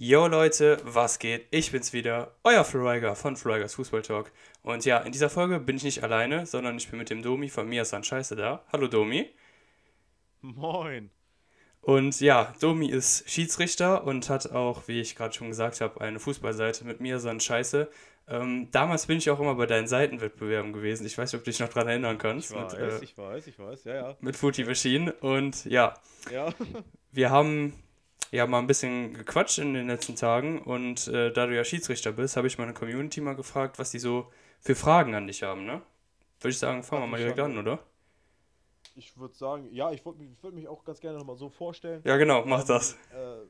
Yo Leute, was geht? Ich bin's wieder, euer Floriger von Florigers Fußball Talk. Und ja, in dieser Folge bin ich nicht alleine, sondern ich bin mit dem Domi von Mia San Scheiße da. Hallo Domi. Moin. Und ja, Domi ist Schiedsrichter und hat auch, wie ich gerade schon gesagt habe, eine Fußballseite mit Mia San Scheiße. Ähm, damals bin ich auch immer bei deinen Seitenwettbewerben gewesen. Ich weiß nicht, ob du dich noch daran erinnern kannst. Ich weiß, mit, äh, ich weiß, ich weiß, ja, ja. mit Footy Machine. Und ja, Ja, wir haben ja mal ein bisschen gequatscht in den letzten Tagen und äh, da du ja Schiedsrichter bist, habe ich meine Community mal gefragt, was die so für Fragen an dich haben, ne? Würde ich sagen, fangen wir mal direkt an, oder? ich würde sagen, ja, ich würde mich, würd mich auch ganz gerne nochmal so vorstellen. Ja, genau, mach Ähm, das. Äh,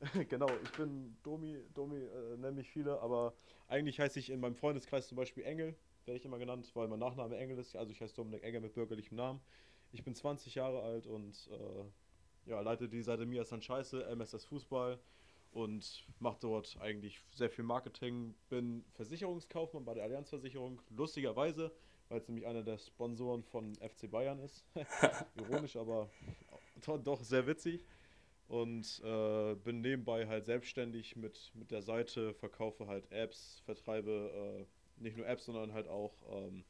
genau, ich bin Domi, Domi äh, nennen mich viele, aber eigentlich heiße ich in meinem Freundeskreis zum Beispiel Engel, werde ich immer genannt, weil mein Nachname Engel ist. Also ich heiße Dominik Engel mit bürgerlichem Namen. Ich bin 20 Jahre alt und äh, ja, leite die Seite Mia San Scheiße, MSS Fußball und mache dort eigentlich sehr viel Marketing. Bin Versicherungskaufmann bei der Allianzversicherung, lustigerweise, weil es nämlich einer der Sponsoren von FC Bayern ist. Ironisch, aber doch, sehr witzig. Und äh, bin nebenbei halt selbstständig mit, mit der Seite, verkaufe halt Apps, vertreibe äh, nicht nur Apps, sondern halt auch ähm,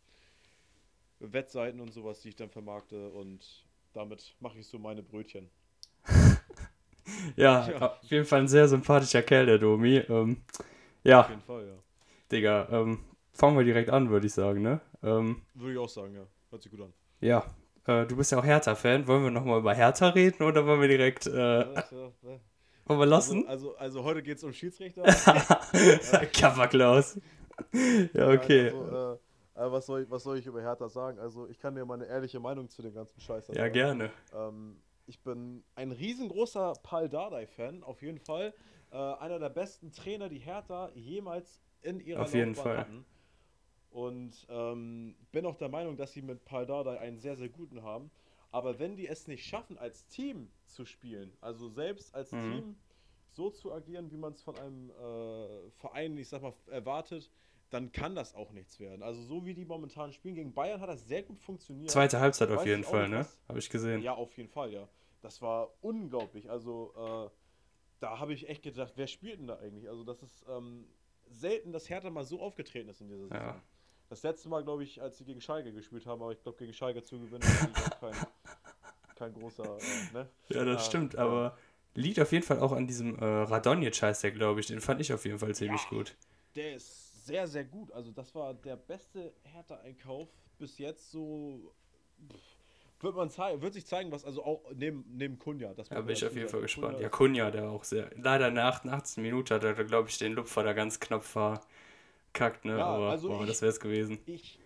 Wettseiten und sowas, die ich dann vermarkte und damit mache ich so meine Brötchen. Ja, ja. auf jeden Fall ein sehr sympathischer Kerl, der Domi. Ähm, ja, Auf jeden Fall, ja. Digga, ähm, fangen wir direkt an, würde ich sagen, ne? Ähm, Würde ich auch sagen, ja. Hört sich gut an. ja, äh, du bist ja auch Hertha-Fan. Wollen wir nochmal über Hertha reden oder wollen wir direkt, äh, Ja, ja, wollen wir lassen? Also, also, also heute geht es um Schiedsrichter. Kapperklaus. ja, okay. Also, äh, äh, was, soll ich, was soll ich über Hertha sagen? Also ich kann dir meine ehrliche Meinung zu dem ganzen Scheiß ja, sagen. gerne. Ähm, ich bin ein riesengroßer Paul Dardai-Fan, auf jeden Fall. Äh, einer der besten Trainer, die Hertha jemals in ihrer Auf jeden Fall. hatten. Und ähm, bin auch der Meinung, dass sie mit Paul Dardai einen sehr, sehr guten haben. Aber wenn die es nicht schaffen, als Team zu spielen, also selbst als Mhm. Team so zu agieren, wie man es von einem äh, Verein, ich sag mal, erwartet, dann kann das auch nichts werden. Also so wie die momentan spielen gegen Bayern hat das sehr gut funktioniert. Zweite Halbzeit auf jeden Fall, ne? Habe ich gesehen. Ja, auf jeden Fall, ja. Das war unglaublich. Also, äh, da habe ich echt gedacht, wer spielt denn da eigentlich? Also, das ist ähm, selten, dass Hertha mal so aufgetreten ist in dieser Saison. Ja. Das letzte Mal, glaube ich, als sie gegen Schalke gespielt haben, aber ich glaube, gegen Schalke zu gewinnen, ist auch kein, kein großer, äh, ne? Ja, das Ähm, stimmt, ja. aber liegt auf jeden Fall auch an diesem äh, Radonjic der, glaube ich. Den fand ich auf jeden Fall ziemlich Ja. gut. Der ist sehr, sehr gut. Also, das war der beste Hertha-Einkauf bis jetzt so. pff, Wird man wird sich zeigen, was also auch neben, neben Kunja. Das Da muss bin ich auf jeden. Fall gespannt. Kunja Ja, Kunja, der auch sehr. Leider in der 88. Minute hat er, glaube ich, den Lupfer da ganz knapp verkackt, ne? Ja, aber also boah, ich- das wäre es gewesen. ich,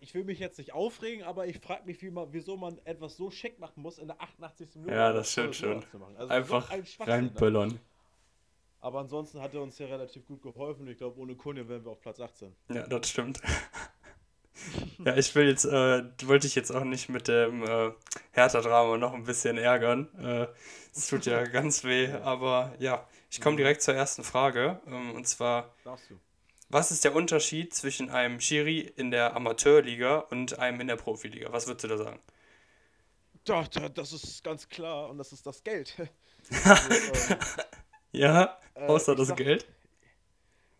ich will mich jetzt nicht aufregen, aber ich frage mich, wie man, wieso man etwas so schick machen muss, in der 88. Minute. Ja, das stimmt schon. Also Einfach so ein Schwachsinn, ne? reinböllern. Aber ansonsten hat er uns ja relativ gut geholfen. Ich glaube, ohne Kunde wären wir auf Platz 18. Ja, das stimmt. ja, ich will jetzt, äh, wollte ich jetzt auch nicht mit dem äh, Hertha-Drama noch ein bisschen ärgern. Äh, Es tut ja ganz weh, aber ja, ich komme direkt zur ersten Frage. Ähm, und zwar, was ist der Unterschied zwischen einem Schiri in der Amateurliga und einem in der Profiliga? Was würdest du da sagen? Da, das ist ganz klar und das ist das Geld. also, ähm, Ja, Äh, außer das sag- Geld.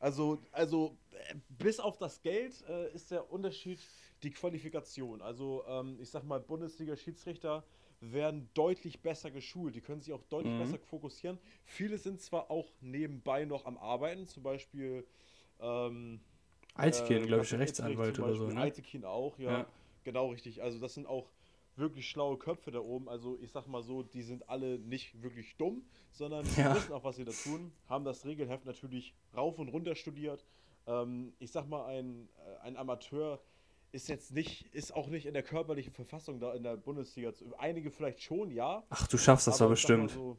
Also, also äh, bis auf das Geld äh, ist der Unterschied die Qualifikation. Also, ähm, ich sag mal, Bundesliga-Schiedsrichter werden deutlich besser geschult. Die können sich auch deutlich Mhm. besser fokussieren. Viele sind zwar auch nebenbei noch am Arbeiten, zum Beispiel. Ähm, Altkin, äh, glaube ich, Rechtsanwalt oder so, ne? Altekin auch, ja, Ja. Genau richtig. Also, das sind auch wirklich schlaue Köpfe da oben. Also, ich sag mal so, die sind alle nicht wirklich dumm, sondern die Ja. wissen auch, was sie da tun, haben das Regelheft natürlich rauf und runter studiert. Ähm, ich sag mal, ein, äh, ein Amateur ist jetzt nicht, ist auch nicht in der körperlichen Verfassung da in der Bundesliga. zu- Einige vielleicht schon, ja. Ach, du schaffst das doch aber bestimmt. So,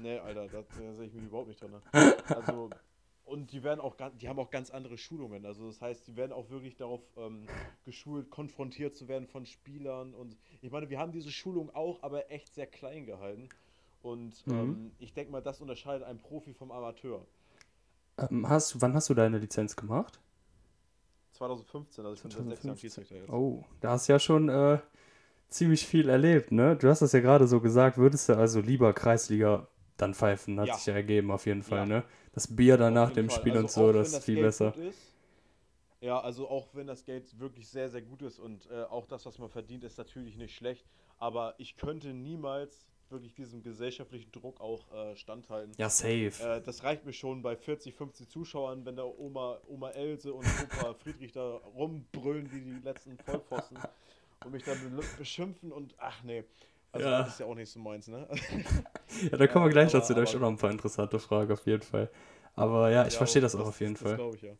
nee, Alter, da, da sehe ich mich überhaupt nicht drin. Ne? Also, und die werden auch die haben auch ganz andere Schulungen. Also das heißt, die werden auch wirklich darauf ähm, geschult, konfrontiert zu werden von Spielern. Und ich meine, wir haben diese Schulung auch, aber echt sehr klein gehalten. Und Mhm. ähm, ich denke mal, das unterscheidet einen Profi vom Amateur. Ähm, hast, wann hast du deine Lizenz gemacht? 2015, also ich bin seit sechs Jahren 2015. Schiedsrichter jetzt. Oh, da hast du ja schon äh, ziemlich viel erlebt, ne? Du hast das ja gerade so gesagt, würdest du also lieber Kreisliga dann pfeifen, hat Ja. sich ja ergeben auf jeden Fall, Ja. ne? Das Bier dann nach dem Fall. Spiel Also und so, wenn das ist viel Geld besser. ist, ja, also auch wenn das Geld wirklich sehr, sehr gut ist und äh, auch das, was man verdient, ist natürlich nicht schlecht. Aber ich könnte niemals wirklich diesem gesellschaftlichen Druck auch äh, standhalten. Ja, safe. Äh, das reicht mir schon bei 40, 50 Zuschauern, wenn da Oma, Oma Else und Opa Friedrich da rumbrüllen wie die letzten Vollpfosten und mich dann be beschimpfen und ach nee. Also Ja. das ist ja auch nicht so meins, ne? Ja, da kommen wir gleich aber- dazu, da habe ich auch noch ein paar interessante Fragen auf jeden Fall. Aber ja, ich Ja, verstehe das auch auf jeden Das Fall. glaube ich ja.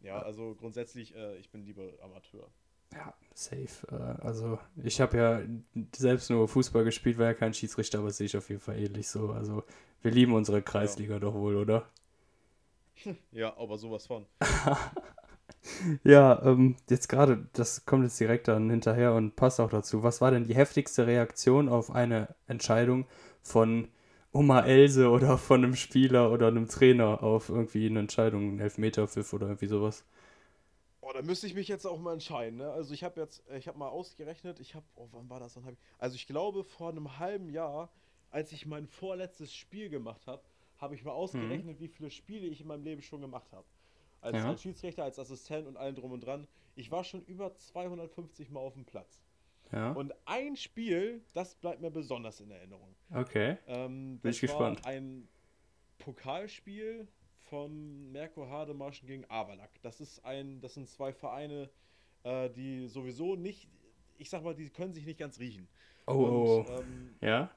Ja, also grundsätzlich, äh, ich bin lieber Amateur. Ja, safe. Äh, Also ich habe ja selbst nur Fußball gespielt, war ja kein Schiedsrichter, aber sehe ich auf jeden Fall ähnlich so. Also wir lieben unsere Kreisliga doch wohl, oder? Ja, aber sowas von. Ja, ähm, jetzt gerade, das kommt jetzt direkt dann hinterher und passt auch dazu. Was war denn die heftigste Reaktion auf eine Entscheidung von Oma Else oder von einem Spieler oder einem Trainer auf irgendwie eine Entscheidung, einen Elfmeterpfiff oder irgendwie sowas? Oh, da müsste ich mich jetzt auch mal entscheiden, ne? Also ich habe jetzt, äh, ich habe mal ausgerechnet, ich habe, oh, wann war das? Hab ich, also ich glaube vor einem halben Jahr, als ich mein vorletztes Spiel gemacht habe, habe ich mal ausgerechnet, wie viele Spiele ich in meinem Leben schon gemacht habe. Als, Ja. als Schiedsrichter, als Assistent und allen drum und dran. Ich war schon über 250 Mal auf dem Platz. Ja, Und ein Spiel, das bleibt mir besonders in Erinnerung. okay. Ähm, Bin das ich gespannt. ein Pokalspiel von Merkur Hademarschen gegen Avalak. Das ist ein, das sind zwei Vereine, äh, die sowieso nicht, ich sag mal, die können sich nicht ganz riechen. Oh, oh, Und, ähm, ja?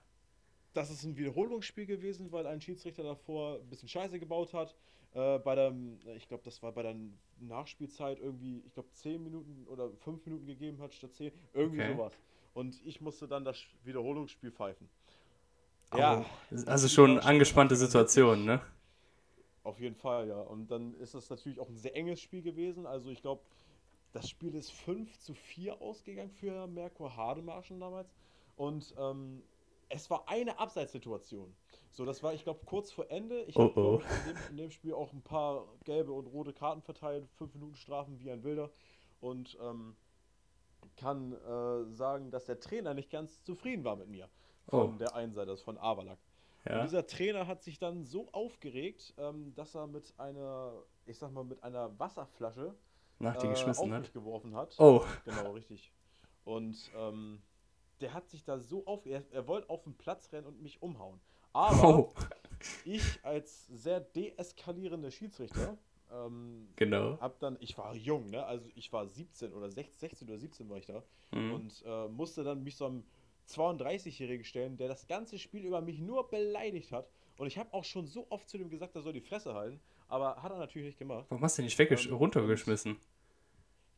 das ist ein Wiederholungsspiel gewesen, weil ein Schiedsrichter davor ein bisschen Scheiße gebaut hat. Äh, bei der, ich glaube, das war bei der Nachspielzeit irgendwie, ich glaube, 10 Minuten oder 5 Minuten gegeben hat statt 10. Irgendwie Okay. sowas. Und ich musste dann das Wiederholungsspiel pfeifen. Oh, Ja, also schon war angespannte Situation, ne? Auf jeden Fall, ja. Und dann ist das natürlich auch ein sehr enges Spiel gewesen. Also ich glaube, das Spiel ist 5 zu 4 ausgegangen für Merkur Hademarschen damals. Und ähm, es war eine Abseitssituation. So, das war, ich glaube, kurz vor Ende. Ich Oh, habe oh. in, dem, in dem Spiel auch ein paar gelbe und rote Karten verteilt, 5 Minuten Strafen wie ein Wilder. Und ähm, kann äh, sagen, dass der Trainer nicht ganz zufrieden war mit mir. Von Oh. der einen Seite, also von Avalak. Und Ja. dieser Trainer hat sich dann so aufgeregt, ähm, dass er mit einer, ich sag mal, mit einer Wasserflasche Nach äh, geschmissen auf hat. mich geworfen hat. Oh, Genau, richtig. Und ähm, der hat sich da so auf, er, er wollte auf den Platz rennen und mich umhauen. Aber oh, ich als sehr deeskalierender Schiedsrichter ähm, genau. hab dann, ich war jung, ne? Also ich war 17 oder 16, 16 oder 17 war ich da Mhm. und äh, musste dann mich so einem 32-Jährigen stellen, der das ganze Spiel über mich nur beleidigt hat. Und ich habe auch schon so oft zu dem gesagt, er soll die Fresse halten, aber hat er natürlich nicht gemacht. Warum hast du den nicht weggesch Ähm, runtergeschmissen?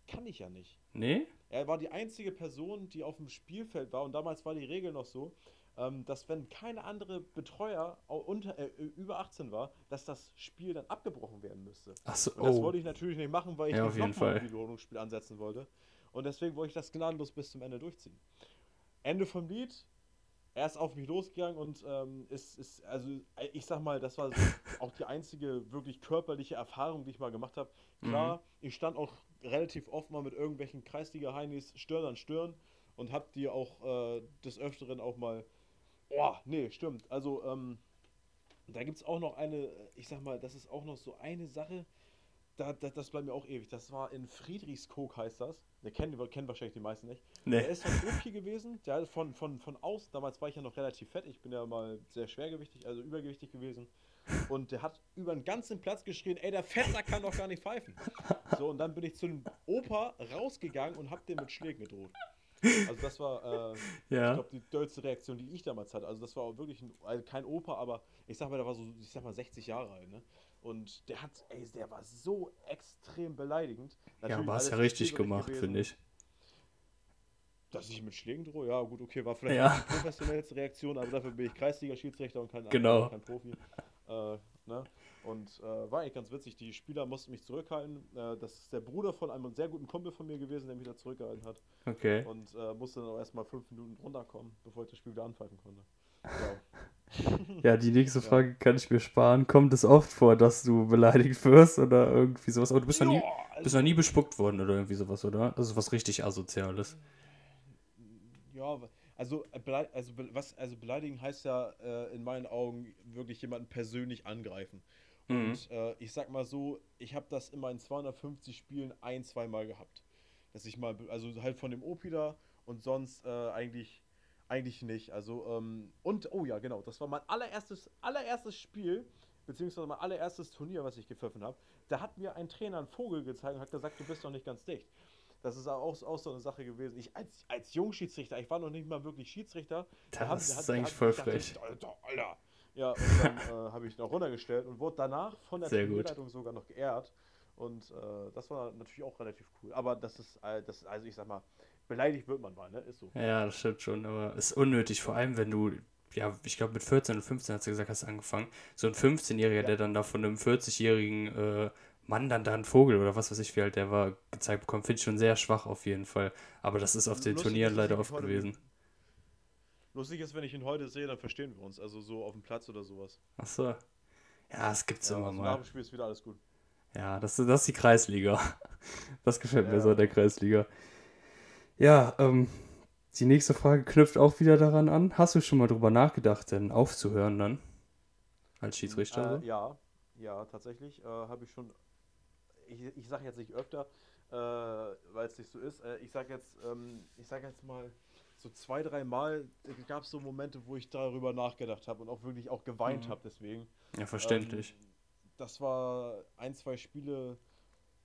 Kann ich ja nicht. Nee? Er war die einzige Person, die auf dem Spielfeld war und damals war die Regel noch so, ähm, dass wenn keine andere Betreuer unter, äh, über 18 war, dass das Spiel dann abgebrochen werden müsste. Achso, Und das oh. wollte ich natürlich nicht machen, weil ich Ja, nicht auf jeden ein Fall. Wiederholungsspiel ansetzen wollte. Und deswegen wollte ich das gnadenlos bis zum Ende durchziehen. Ende vom Lied. Er ist auf mich losgegangen und ähm, ist, ist, also ich sag mal, das war so auch die einzige wirklich körperliche Erfahrung, die ich mal gemacht habe. Klar, Mhm. ich stand auch relativ oft mal mit irgendwelchen Kreisliga-Heinis Stirn an Stirn und hab die auch äh, des Öfteren auch mal. Oh, nee, stimmt. Also, ähm, da gibt es auch noch eine, ich sag mal, das ist auch noch so eine Sache, da, da, das bleibt mir auch ewig. Das war in Friedrichskoog heißt das. Der kennen, kennen wahrscheinlich die meisten nicht. Der Nee. ist von Opi gewesen, der hat von, von, von außen, damals war ich ja noch relativ fett, ich bin ja mal sehr schwergewichtig, also übergewichtig gewesen. Und der hat über den ganzen Platz geschrien, ey, der Fettsack kann doch gar nicht pfeifen. So, und dann bin ich zu dem Opa rausgegangen und hab den mit Schlägen gedroht. Also das war, äh, ich Ja. glaube, die dollste Reaktion, die ich damals hatte. Also das war auch wirklich ein, also kein Opa, aber ich sag mal, der war so, ich sag mal, 60 Jahre alt, ne? Und der hat, ey, der war so extrem beleidigend. Ja, Natürlich aber hast alles ja richtig gemacht, finde ich. Dass ich mit Schlägen drohe, ja gut, okay, war vielleicht Ja. die professionellste Reaktion, aber dafür bin ich Kreisliga-Schiedsrichter und kein, Genau. kein Profi. Äh, ne? Und äh, war eigentlich ganz witzig. Die Spieler mussten mich zurückhalten. Äh, das ist der Bruder von einem sehr guten Kumpel von mir gewesen, der mich da zurückgehalten hat. Okay. Und äh, musste dann auch erstmal fünf Minuten runterkommen, bevor ich das Spiel wieder anpfeifen konnte. Ja. Ja, die nächste Frage kann ich mir sparen. Kommt es oft vor, dass du beleidigt wirst oder irgendwie sowas? Aber du bist noch nie, Ja, also- bist noch nie bespuckt worden oder irgendwie sowas, oder? Das ist was richtig Asoziales. Ja, Also, äh, also, was, also beleidigen heißt ja äh, in meinen Augen wirklich jemanden persönlich angreifen. Mhm. Und äh, ich sag mal so, ich habe das in meinen 250 Spielen ein, zwei Mal gehabt. Dass ich mal, also halt von dem Opi da und sonst äh, eigentlich, eigentlich nicht. Also, ähm, und, oh ja, genau, das war mein allererstes, allererstes Spiel, beziehungsweise mein allererstes Turnier, was ich gepfiffen habe. Da hat mir ein Trainer einen Vogel gezeigt und hat gesagt, du bist noch nicht ganz dicht. Das ist auch, auch so eine Sache gewesen. Ich als, als Jungschiedsrichter, ich war noch nicht mal wirklich Schiedsrichter. Das da ist hat, eigentlich hat, voll frech. Alter, Alter. Ja, und dann äh, habe ich noch runtergestellt und wurde danach von der Turnierleitung sogar noch geehrt. Und äh, das war natürlich auch relativ cool. Aber das ist, äh, das, also ich sag mal, beleidigt wird man mal, ne? Ist so. Ja, das stimmt schon, aber ist unnötig, vor allem wenn du, ja, ich glaube mit 14 oder 15 hast du gesagt, hast du angefangen. So ein 15-Jähriger, ja. der dann da von einem 40-jährigen äh, Mann dann da einen Vogel oder was weiß ich, wie alt der war, gezeigt bekommt, finde ich schon sehr schwach auf jeden Fall. Aber das ist auf den Lustig Turnieren leider oft gewesen. Lustig ist, wenn ich ihn heute sehe, dann verstehen wir uns. Also so auf dem Platz oder sowas. Ach so. Ja, es gibt's ja, immer also mal. Nach dem Spiel ist wieder alles gut. Ja, das, das ist die Kreisliga. Das gefällt ja. mir so, der Kreisliga. Ja, ähm, die nächste Frage knüpft auch wieder daran an. Hast du schon mal drüber nachgedacht, denn aufzuhören dann? Als Schiedsrichter? Äh, ja, ja, tatsächlich. Äh, Habe ich schon. Ich, ich sage jetzt nicht öfter, äh, weil es nicht so ist. Äh, ich sage jetzt, ähm, ich sage jetzt mal, so zwei, drei Mal gab es so Momente, wo ich darüber nachgedacht habe und auch wirklich auch geweint mhm. habe deswegen. Ja, verständlich. Ähm, das war ein, zwei Spiele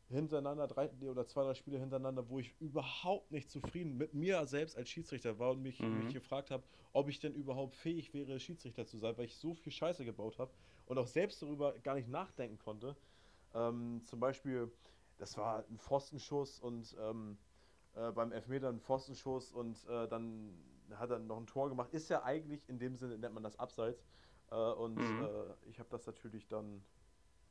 hintereinander, drei oder zwei, drei Spiele hintereinander, wo ich überhaupt nicht zufrieden mit mir selbst als Schiedsrichter war und mich, mhm. mich gefragt habe, ob ich denn überhaupt fähig wäre, Schiedsrichter zu sein, weil ich so viel Scheiße gebaut habe und auch selbst darüber gar nicht nachdenken konnte. Ähm, zum Beispiel, das war ein Pfostenschuss und ähm, äh, beim Elfmeter einen Pfostenschuss und äh, dann hat er noch ein Tor gemacht. Ist ja eigentlich in dem Sinne, nennt man das Abseits. Äh, und mhm. Äh, ich habe das natürlich dann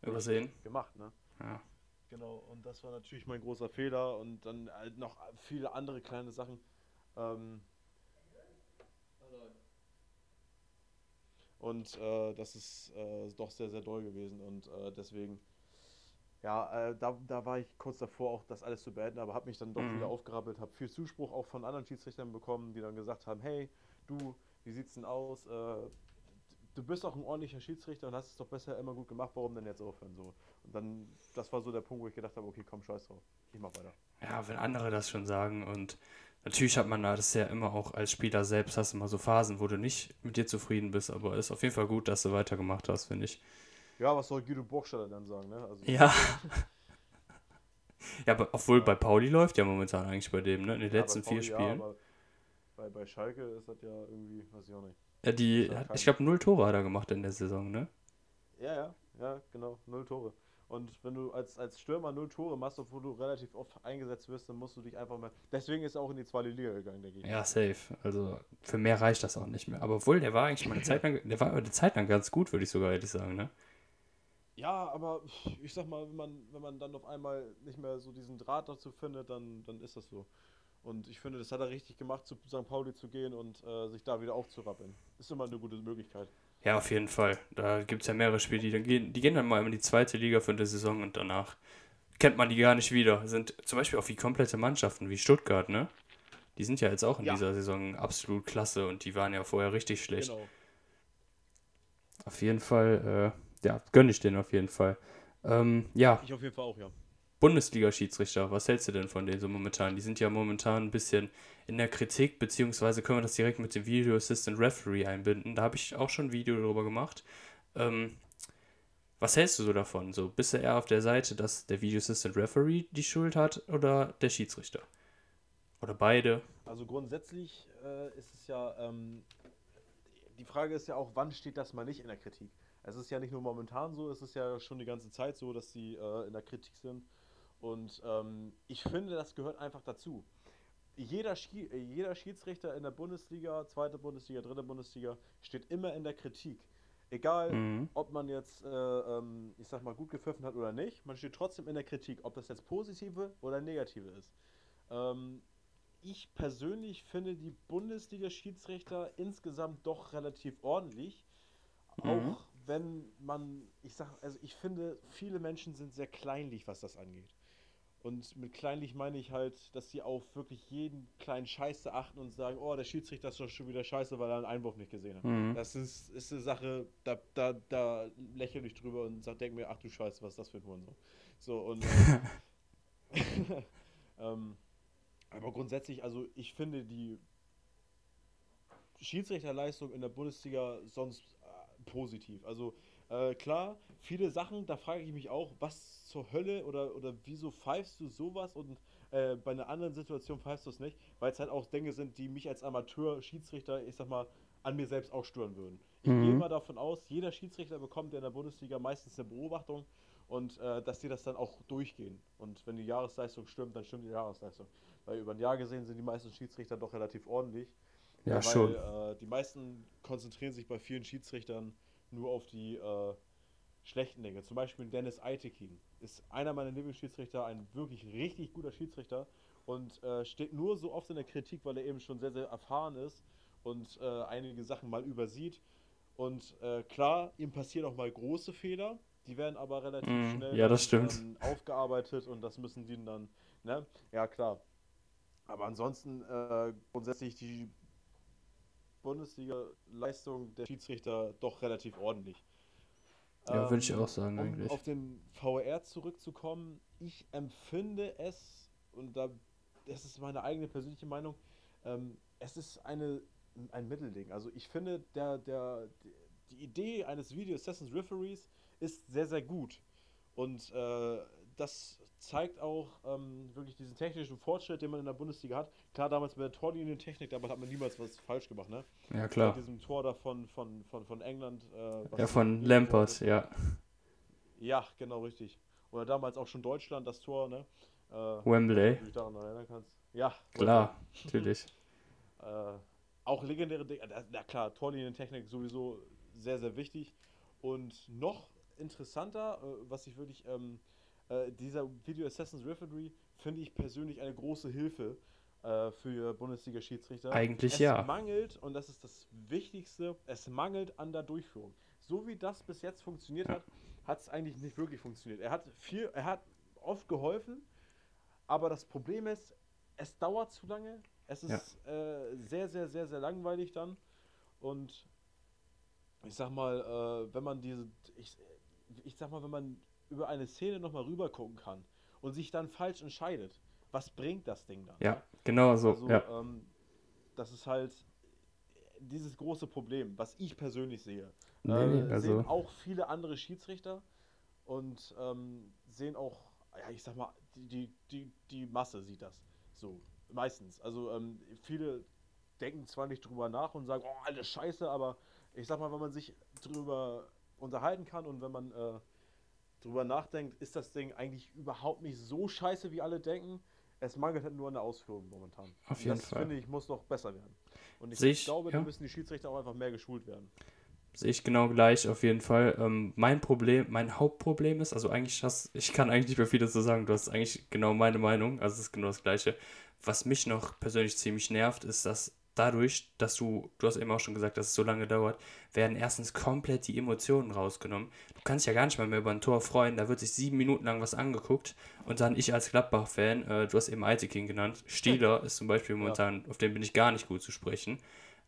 übersehen gemacht. Ne? Ja. Genau, und das war natürlich mein großer Fehler und dann halt noch viele andere kleine Sachen. Ähm, und äh, das ist äh, doch sehr, sehr doll gewesen und deswegen ja, äh, da, da war ich kurz davor, auch das alles zu beenden, aber habe mich dann doch mhm. wieder aufgerappelt, habe viel Zuspruch auch von anderen Schiedsrichtern bekommen, die dann gesagt haben, hey, du, wie sieht's denn aus? Du bist auch ein ordentlicher Schiedsrichter und hast es doch besser immer gut gemacht, warum denn jetzt aufhören so? Und dann, das war so der Punkt, wo ich gedacht habe, okay, komm, scheiß drauf, ich mach weiter. Ja, wenn andere das schon sagen und natürlich hat man das ja immer auch als Spieler selbst, hast du mal so Phasen, wo du nicht mit dir zufrieden bist, aber es ist auf jeden Fall gut, dass du weitergemacht hast, finde ich. Ja, was soll Guido Burgstaller dann sagen, ne? Also, ja. ja, aber obwohl bei Pauli läuft ja momentan eigentlich bei dem, ne? In den ja, letzten Pauli, vier Spielen. Ja, bei, bei Schalke ist das ja irgendwie, weiß ich auch nicht. Ja, die, ich glaube, null Tore hat er gemacht in der Saison, ne? Ja, ja, ja, genau, null Tore. Und wenn du als, als Stürmer null Tore machst, obwohl du relativ oft eingesetzt wirst, dann musst du dich einfach mal. Deswegen ist er auch in die zweite Liga gegangen, denke ich. Ja, safe. Also für mehr reicht das auch nicht mehr. Aber obwohl, der war eigentlich mal eine Zeit lang, der war eine Zeit lang ganz gut, würde ich sogar ehrlich sagen, ne? Ja, aber ich sag mal, wenn man, wenn man dann auf einmal nicht mehr so diesen Draht dazu findet, dann, dann ist das so. Und ich finde, das hat er richtig gemacht, zu St. Pauli zu gehen und äh, sich da wieder aufzurappeln. Ist immer eine gute Möglichkeit. Ja, auf jeden Fall. Da gibt es ja mehrere Spiele, die, dann gehen, die gehen dann mal in die zweite Liga für eine Saison und danach kennt man die gar nicht wieder. Sind zum Beispiel auch wie komplette Mannschaften wie Stuttgart, ne? Die sind ja jetzt auch in ja. dieser Saison absolut klasse und die waren ja vorher richtig schlecht. Genau. Auf jeden Fall, äh, ja, gönne ich den auf jeden Fall. Ähm, ja. Ich auf jeden Fall auch, ja. Bundesliga-Schiedsrichter, was hältst du denn von denen so momentan? Die sind ja momentan ein bisschen in der Kritik, beziehungsweise können wir das direkt mit dem Video Assistant Referee einbinden. Da habe ich auch schon ein Video darüber gemacht. Ähm, was hältst du so davon? So, bist du eher auf der Seite, dass der Video Assistant Referee die Schuld hat oder der Schiedsrichter? Oder beide? Also grundsätzlich äh, ist es ja, ähm, die Frage ist ja auch, wann steht das mal nicht in der Kritik? es ist ja nicht nur momentan so, es ist ja schon die ganze Zeit so, dass sie äh, in der Kritik sind. Und ähm, ich finde, das gehört einfach dazu. Jeder, Schie jeder Schiedsrichter in der Bundesliga, zweite Bundesliga, dritte Bundesliga, steht immer in der Kritik. Egal, mhm. ob man jetzt, äh, ähm, ich sag mal, gut gepfiffen hat oder nicht, man steht trotzdem in der Kritik, ob das jetzt positive oder negative ist. Ähm, ich persönlich finde die Bundesliga-Schiedsrichter insgesamt doch relativ ordentlich. Mhm. Auch wenn man, ich sag, also ich finde, viele Menschen sind sehr kleinlich, was das angeht. Und mit kleinlich meine ich halt, dass sie auf wirklich jeden kleinen Scheiße achten und sagen, oh, der Schiedsrichter ist doch schon wieder scheiße, weil er einen Einwurf nicht gesehen hat. Mhm. Das ist, ist eine Sache, da, da, da lächle ich drüber und sag, denk mir, ach du Scheiße, was ist das für ein Hurensohn. So, und äh, ähm, aber grundsätzlich, also ich finde die Schiedsrichterleistung in der Bundesliga sonst äh, positiv. Also äh, klar, viele Sachen, da frage ich mich auch, was zur Hölle oder, oder wieso pfeifst du sowas und äh, bei einer anderen Situation pfeifst du es nicht, weil es halt auch Dinge sind, die mich als Amateur-Schiedsrichter, ich sag mal, an mir selbst auch stören würden. Ich Mhm. gehe mal davon aus, jeder Schiedsrichter bekommt in der Bundesliga meistens eine Beobachtung und äh, dass die das dann auch durchgehen. Und wenn die Jahresleistung stimmt, dann stimmt die Jahresleistung. Weil über ein Jahr gesehen sind die meisten Schiedsrichter doch relativ ordentlich. Ja, weil, schon. Äh, die meisten konzentrieren sich bei vielen Schiedsrichtern nur auf die äh, schlechten Dinge. Zum Beispiel Dennis Eitekin ist einer meiner Lieblingsschiedsrichter, ein wirklich richtig guter Schiedsrichter und äh, steht nur so oft in der Kritik, weil er eben schon sehr, sehr erfahren ist und äh, einige Sachen mal übersieht. Und äh, klar, ihm passieren auch mal große Fehler, die werden aber relativ Mhm, schnell ja, das dann, ähm, aufgearbeitet und das müssen die dann, ne? Ja, klar. Aber ansonsten äh, grundsätzlich die Bundesliga-Leistung der Schiedsrichter doch relativ ordentlich. Ja, würde ich Ähm, auch sagen, um eigentlich. auf den VR zurückzukommen, ich empfinde es, und da, das ist meine eigene persönliche Meinung, ähm, es ist eine, ein Mittelding. Also ich finde, der, der, die Idee eines Video Assassin's Referees ist sehr, sehr gut. Und äh, das zeigt auch ähm, wirklich diesen technischen Fortschritt, den man in der Bundesliga hat. Klar, damals mit der Torlinientechnik, damals hat man niemals was falsch gemacht, ne? Ja, klar. diesem Tor da von, von, von, von England. Äh, Ja, von ist. ja. Ja, genau, richtig. Oder damals auch schon Deutschland, das Tor, ne? Äh, Wembley. wenn du dich daran erinnern kannst. Ja, Klar, natürlich. Äh, auch legendäre Dinge. Na klar, Torlinientechnik sowieso sehr, sehr wichtig. Und noch interessanter, äh, was ich wirklich, ähm, äh, dieser Video Assassin's Referee finde ich persönlich eine große Hilfe äh, für Bundesliga-Schiedsrichter. Eigentlich es ja. mangelt, und das ist das Wichtigste, es mangelt an der Durchführung. So wie das bis jetzt funktioniert Ja. hat, hat es eigentlich nicht wirklich funktioniert. Er hat viel, er hat oft geholfen, aber das Problem ist, es dauert zu lange. Es ist äh, sehr, sehr, sehr, sehr langweilig dann. Und ich sag mal, äh, wenn man diese, ich, ich sag mal, wenn man über eine Szene nochmal rüber gucken kann und sich dann falsch entscheidet, was bringt das Ding dann? Ja, genau so. Also, ja. ähm, das ist halt dieses große Problem, was ich persönlich sehe. Nee, äh, also- Sehen auch viele andere Schiedsrichter und ähm, sehen auch, ja, ich sag mal, die, die, die, die Masse sieht das so. Meistens. Also ähm, viele denken zwar nicht drüber nach und sagen, oh, alles scheiße, aber ich sag mal, wenn man sich drüber unterhalten kann und wenn man äh, drüber nachdenkt, ist das Ding eigentlich überhaupt nicht so scheiße, wie alle denken. Es mangelt halt nur an der Ausführung momentan. Auf jeden das Fall. finde ich, muss noch besser werden. Und ich, ich, glaube, ja. da müssen die Schiedsrichter auch einfach mehr geschult werden. Sehe ich genau gleich, auf jeden Fall. Ähm, mein Problem, mein Hauptproblem ist, also eigentlich hast, ich kann eigentlich nicht mehr viel dazu sagen, du hast eigentlich genau meine Meinung, also es ist genau das Gleiche. Was mich noch persönlich ziemlich nervt, ist, dass dadurch, dass du, du hast eben auch schon gesagt, dass es so lange dauert, werden erstens komplett die Emotionen rausgenommen. Du kannst ja gar nicht mal mehr über ein Tor freuen, da wird sich sieben Minuten lang was angeguckt und dann ich als Gladbach-Fan, äh, du hast eben Aitekin genannt, Stieler ist zum Beispiel momentan, auf den bin ich gar nicht gut zu sprechen.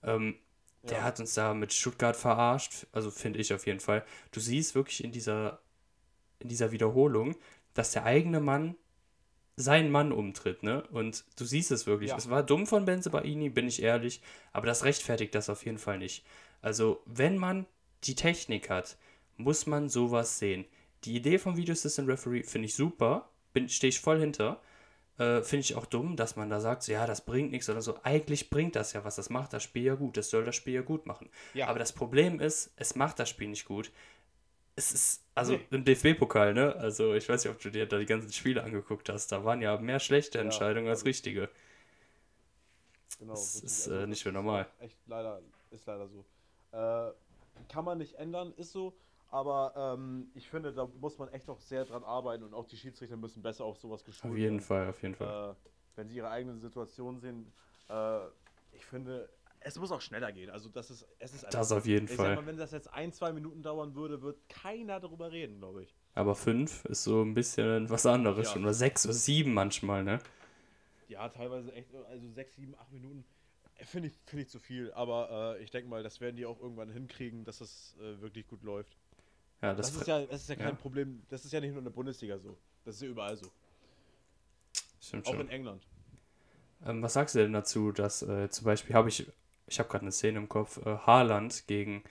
Ähm, der Ja. hat uns da mit Stuttgart verarscht, also finde ich auf jeden Fall. Du siehst wirklich in dieser, in dieser Wiederholung, dass der eigene Mann seinen Mann umtritt, ne? Und du siehst es wirklich. Ja. Es war dumm von Benzebaini, bin ich ehrlich, aber das rechtfertigt das auf jeden Fall nicht. Also, wenn man die Technik hat, muss man sowas sehen. Die Idee vom Video Assistant Referee finde ich super, bin stehe ich voll hinter. Äh, finde ich auch dumm, dass man da sagt, so, ja, das bringt nichts oder so. Eigentlich bringt das ja was, das macht das Spiel ja gut, das soll das Spiel ja gut machen. Ja. Aber das Problem ist, es macht das Spiel nicht gut. Es ist, also Nee. im DFB-Pokal, ne? Also ich weiß nicht, ob du dir da die ganzen Spiele angeguckt hast. Da waren ja mehr schlechte Ja, Entscheidungen als hab ich. richtige. Genau, Das richtig. ist, Also äh, nicht mehr normal. auch Echt leider, ist leider so. Äh, kann man nicht ändern, ist so. Aber ähm, ich finde, da muss man echt noch sehr dran arbeiten und auch die Schiedsrichter müssen besser auf sowas geschult Auf jeden werden. Fall, auf jeden Fall. Äh, wenn sie ihre eigene Situation sehen. Äh, ich finde, es muss auch schneller gehen. Also das ist, es ist Das auf jeden ich Fall. Sag mal, wenn das jetzt ein, zwei Minuten dauern würde, wird keiner darüber reden, glaube ich. Aber fünf ist so ein bisschen was anderes Ja. schon. Oder sechs oder sieben manchmal, ne? Ja, teilweise echt, also sechs, sieben, acht Minuten äh, finde ich, finde ich zu viel. Aber äh, ich denke mal, das werden die auch irgendwann hinkriegen, dass es äh, wirklich gut läuft. Ja, Das, das, ist ja, das ist ja kein ja. Problem. Das ist ja nicht nur in der Bundesliga so. Das ist ja überall so. stimmt Auch schon. in England. Ähm, was sagst du denn dazu, dass äh, zum Beispiel habe ich, ich habe gerade eine Szene im Kopf, äh, Haaland gegen,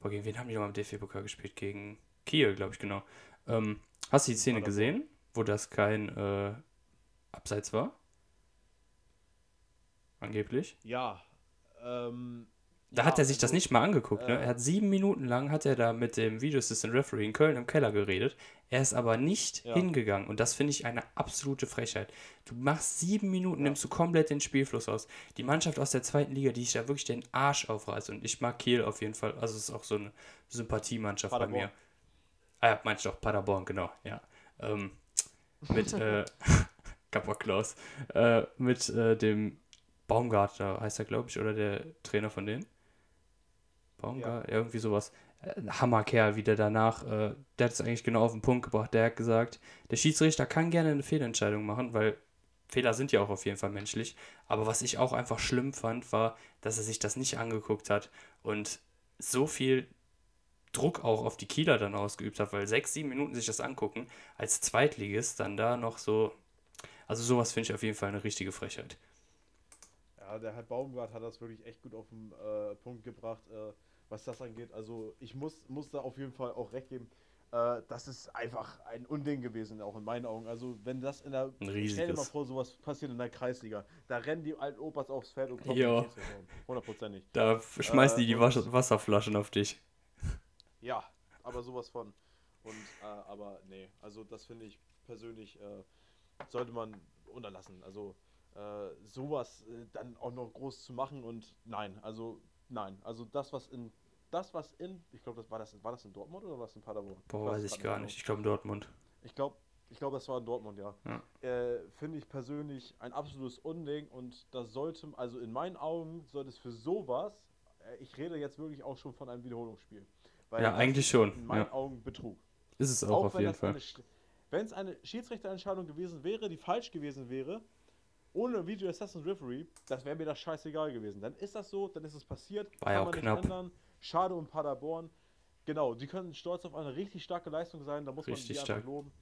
boah, gegen wen haben die nochmal im DFB-Pokal gespielt? Gegen Kiel, glaube ich, genau. Ähm, hast du die Szene gesehen, wo das kein äh, Abseits war? Angeblich. Ja. Ähm, Da ja, hat er sich das nicht mal angeguckt. Ne? äh, Er hat sieben Minuten lang hat er da mit dem Video Assistant Referee in Köln im Keller geredet. Er ist aber nicht Ja. hingegangen und das finde ich eine absolute Frechheit. Du machst sieben Minuten, Ja. nimmst du komplett den Spielfluss aus. Die Mannschaft aus der zweiten Liga, die sich da wirklich den Arsch aufreißt und ich mag Kiel auf jeden Fall. Also es ist auch so eine Sympathiemannschaft bei mir. Ah ja, meinst du doch Paderborn, genau, ja. Ähm, mit äh, Klaus. Äh, mit äh, dem Baumgartner heißt er, glaube ich, oder der Trainer von denen. Baumgart, irgendwie sowas. Äh, ein Hammerkerl, wie der danach, äh, der hat es eigentlich genau auf den Punkt gebracht. Der hat gesagt, der Schiedsrichter kann gerne eine Fehlentscheidung machen, weil Fehler sind ja auch auf jeden Fall menschlich. Aber was ich auch einfach schlimm fand, war, dass er sich das nicht angeguckt hat und so viel Druck auch auf die Kieler dann ausgeübt hat, weil sechs, sieben Minuten sich das angucken, als Zweitligist dann da noch so. Also sowas finde ich auf jeden Fall eine richtige Frechheit. Ja, der Herr Baumgart hat das wirklich echt gut auf den äh, Punkt gebracht, äh, was das angeht. Also ich muss, muss da auf jeden Fall auch recht geben. Äh, das ist einfach ein Unding gewesen, auch in meinen Augen. Also wenn das in der... Ein Stell dir mal vor, sowas passiert in der Kreisliga. Da rennen die alten Opas aufs Feld und Schiedsrichter um. Hundertprozentig. Da schmeißen Äh, die die Wasch Wasserflaschen auf dich. Ja, aber sowas von. Und, äh, aber nee, also das finde ich persönlich, äh, sollte man unterlassen. Also äh, sowas äh, dann auch noch groß zu machen und nein, also nein. Also das, was in, das, was in, ich glaube, das war das, war das in Dortmund oder war das in Paderborn? Boah, weiß ich gar nicht. Ich glaube in Dortmund. Ich glaube, ich glaube, das war in Dortmund, ja. Ja. Äh, Finde ich persönlich ein absolutes Unding und das sollte, also in meinen Augen sollte es für sowas, äh, ich rede jetzt wirklich auch schon von einem Wiederholungsspiel. Weil Ja, eigentlich schon, In meinen ja. Augen Betrug. Ist es auch, auf wenn jeden Fall. Wenn es eine Schiedsrichterentscheidung gewesen wäre, die falsch gewesen wäre, ohne Video Assassin's Referee, das wäre mir das scheißegal gewesen. Dann ist das so, dann ist es passiert. War ja auch knapp. Schade um Paderborn. Genau, die können stolz auf eine richtig starke Leistung sein, da muss Richtig man die stark. einfach loben.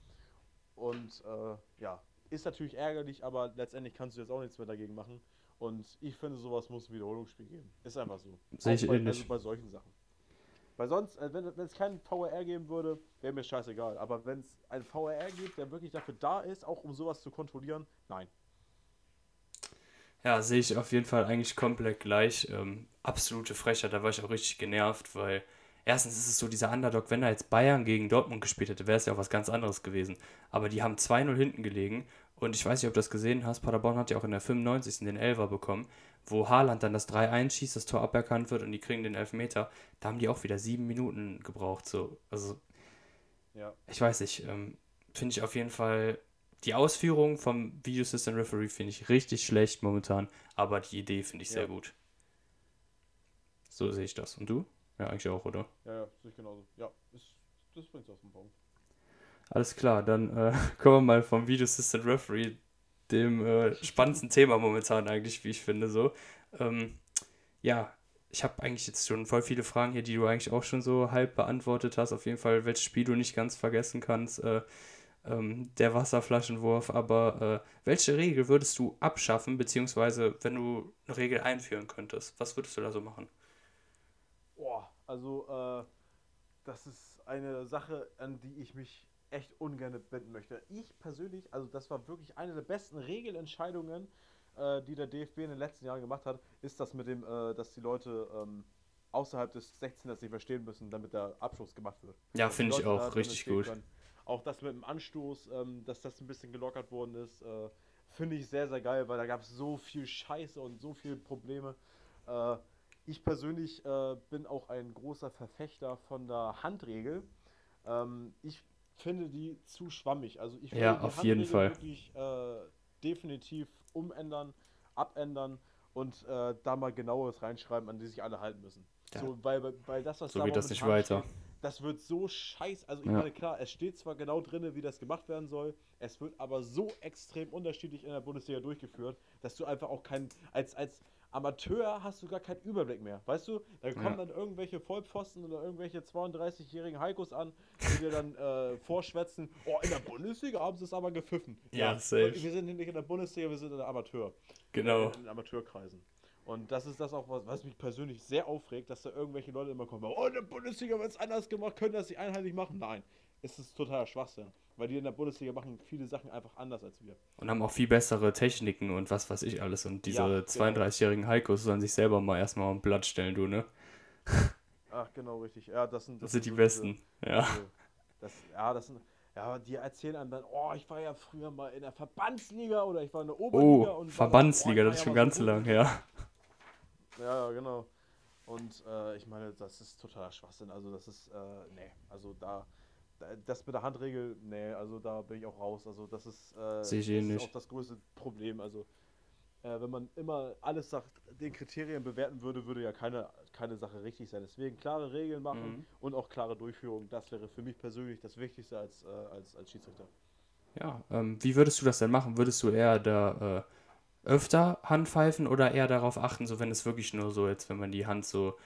Und äh, ja, ist natürlich ärgerlich, aber letztendlich kannst du jetzt auch nichts mehr dagegen machen. Und ich finde, sowas muss ein Wiederholungsspiel geben. Ist einfach so. Sehe ich bei, ähnlich. Also bei solchen Sachen. Weil sonst, äh, wenn wenn es keinen VRR geben würde, wäre mir scheißegal. Aber wenn es einen VRR gibt, der wirklich dafür da ist, auch um sowas zu kontrollieren, nein. Ja, sehe ich auf jeden Fall eigentlich komplett gleich. Ähm, absolute Frechheit, da war ich auch richtig genervt, weil erstens ist es so, dieser Underdog, wenn da jetzt Bayern gegen Dortmund gespielt hätte, wäre es ja auch was ganz anderes gewesen. Aber die haben 2-0 hinten gelegen und ich weiß nicht, ob du das gesehen hast, Paderborn hat ja auch in der 95. den Elfer bekommen, wo Haaland dann das 3-1 schießt, das Tor aberkannt wird und die kriegen den Elfmeter. Da haben die auch wieder sieben Minuten gebraucht. So. Also Ja. ich weiß nicht, ähm, finde ich auf jeden Fall die Ausführung vom Video System Referee finde ich richtig schlecht momentan, aber die Idee finde ich sehr Ja. gut. So sehe ich das. Und du? Ja, eigentlich auch, oder? Ja, ja, sehe ich genauso. Ja, ist, das bringt auf den Punkt. Alles klar, dann äh, kommen wir mal vom Video Assistant Referee, dem äh, spannendsten Thema momentan eigentlich, wie ich finde, so. Ähm, ja, ich habe eigentlich jetzt schon voll viele Fragen hier, die du eigentlich auch schon so halb beantwortet hast. Auf jeden Fall, welches Spiel du nicht ganz vergessen kannst, äh, ähm, der Wasserflaschenwurf. Aber äh, welche Regel würdest du abschaffen, beziehungsweise wenn du eine Regel einführen könntest, was würdest du da so machen? Boah, also äh, das ist eine Sache, an die ich mich echt ungern binden möchte. Ich persönlich, also das war wirklich eine der besten Regelentscheidungen, äh, die der DFB in den letzten Jahren gemacht hat, ist das mit dem, äh, dass die Leute ähm, außerhalb des 16ers nicht verstehen müssen, damit der Abschluss gemacht wird. Ja, finde ich auch richtig gut. können. Auch das mit dem Anstoß, ähm, dass das ein bisschen gelockert worden ist, äh, finde ich sehr, sehr geil, weil da gab es so viel Scheiße und so viele Probleme. Äh, ich persönlich äh, bin auch ein großer Verfechter von der Handregel. Ähm, ich finde die zu schwammig. Also ich Ja, will die auf jeden Handregel Fall. wirklich äh, definitiv umändern, abändern und äh, da mal genaueres reinschreiben, an die sich alle halten müssen. Ja. So, weil, weil- das, was So da geht das nicht weiter. Steht, das wird so scheiße. Also ich Ja. meine, klar, es steht zwar genau drin, wie das gemacht werden soll, es wird aber so extrem unterschiedlich in der Bundesliga durchgeführt, dass du einfach auch kein, als, als Amateur hast du gar keinen Überblick mehr. Weißt du, da kommen Ja. dann irgendwelche Vollpfosten oder irgendwelche 32-jährigen Heikos an, die dir dann äh, vorschwätzen, oh, in der Bundesliga haben sie es aber gepfiffen. Ja, safe. Wir sind nicht in der Bundesliga, wir sind in der Amateur. Genau. In den Amateurkreisen. Und das ist das auch, was, was mich persönlich sehr aufregt, dass da irgendwelche Leute immer kommen, oh, in der Bundesliga wird es anders gemacht, können das nicht einheitlich machen? Nein, es ist totaler Schwachsinn. Weil die in der Bundesliga machen viele Sachen einfach anders als wir. Und haben auch viel bessere Techniken und was weiß ich alles. Und diese Ja, genau. 32-jährigen Heikos sollen sich selber mal erstmal am Blatt stellen, du, ne? Ach, genau, richtig. Ja, das sind, Das sind die so Besten. Ja. Diese, das, ja, das sind. Ja, die erzählen einem dann, oh, ich war ja früher mal in der Verbandsliga oder ich war in der Oberliga. Oh, und war dann, Verbandsliga, oh, das ist schon ja ganz so lang, gut. ja. Ja, ja, genau. Und äh, ich meine, das ist totaler Schwachsinn. Also das ist, äh, nee, also da, das mit der Handregel, nee, also da bin ich auch raus. Also das ist, äh, das eh ist auch das größte Problem. Also äh, wenn man immer alles nach den Kriterien bewerten würde, würde ja keine, keine Sache richtig sein. Deswegen klare Regeln machen Mhm. und auch klare Durchführung, das wäre für mich persönlich das Wichtigste als, äh, als, als Schiedsrichter. Ja, ähm, wie würdest du das denn machen? Würdest du eher da äh, öfter Handpfeifen oder eher darauf achten, so wenn es wirklich nur so jetzt, wenn man die Hand so,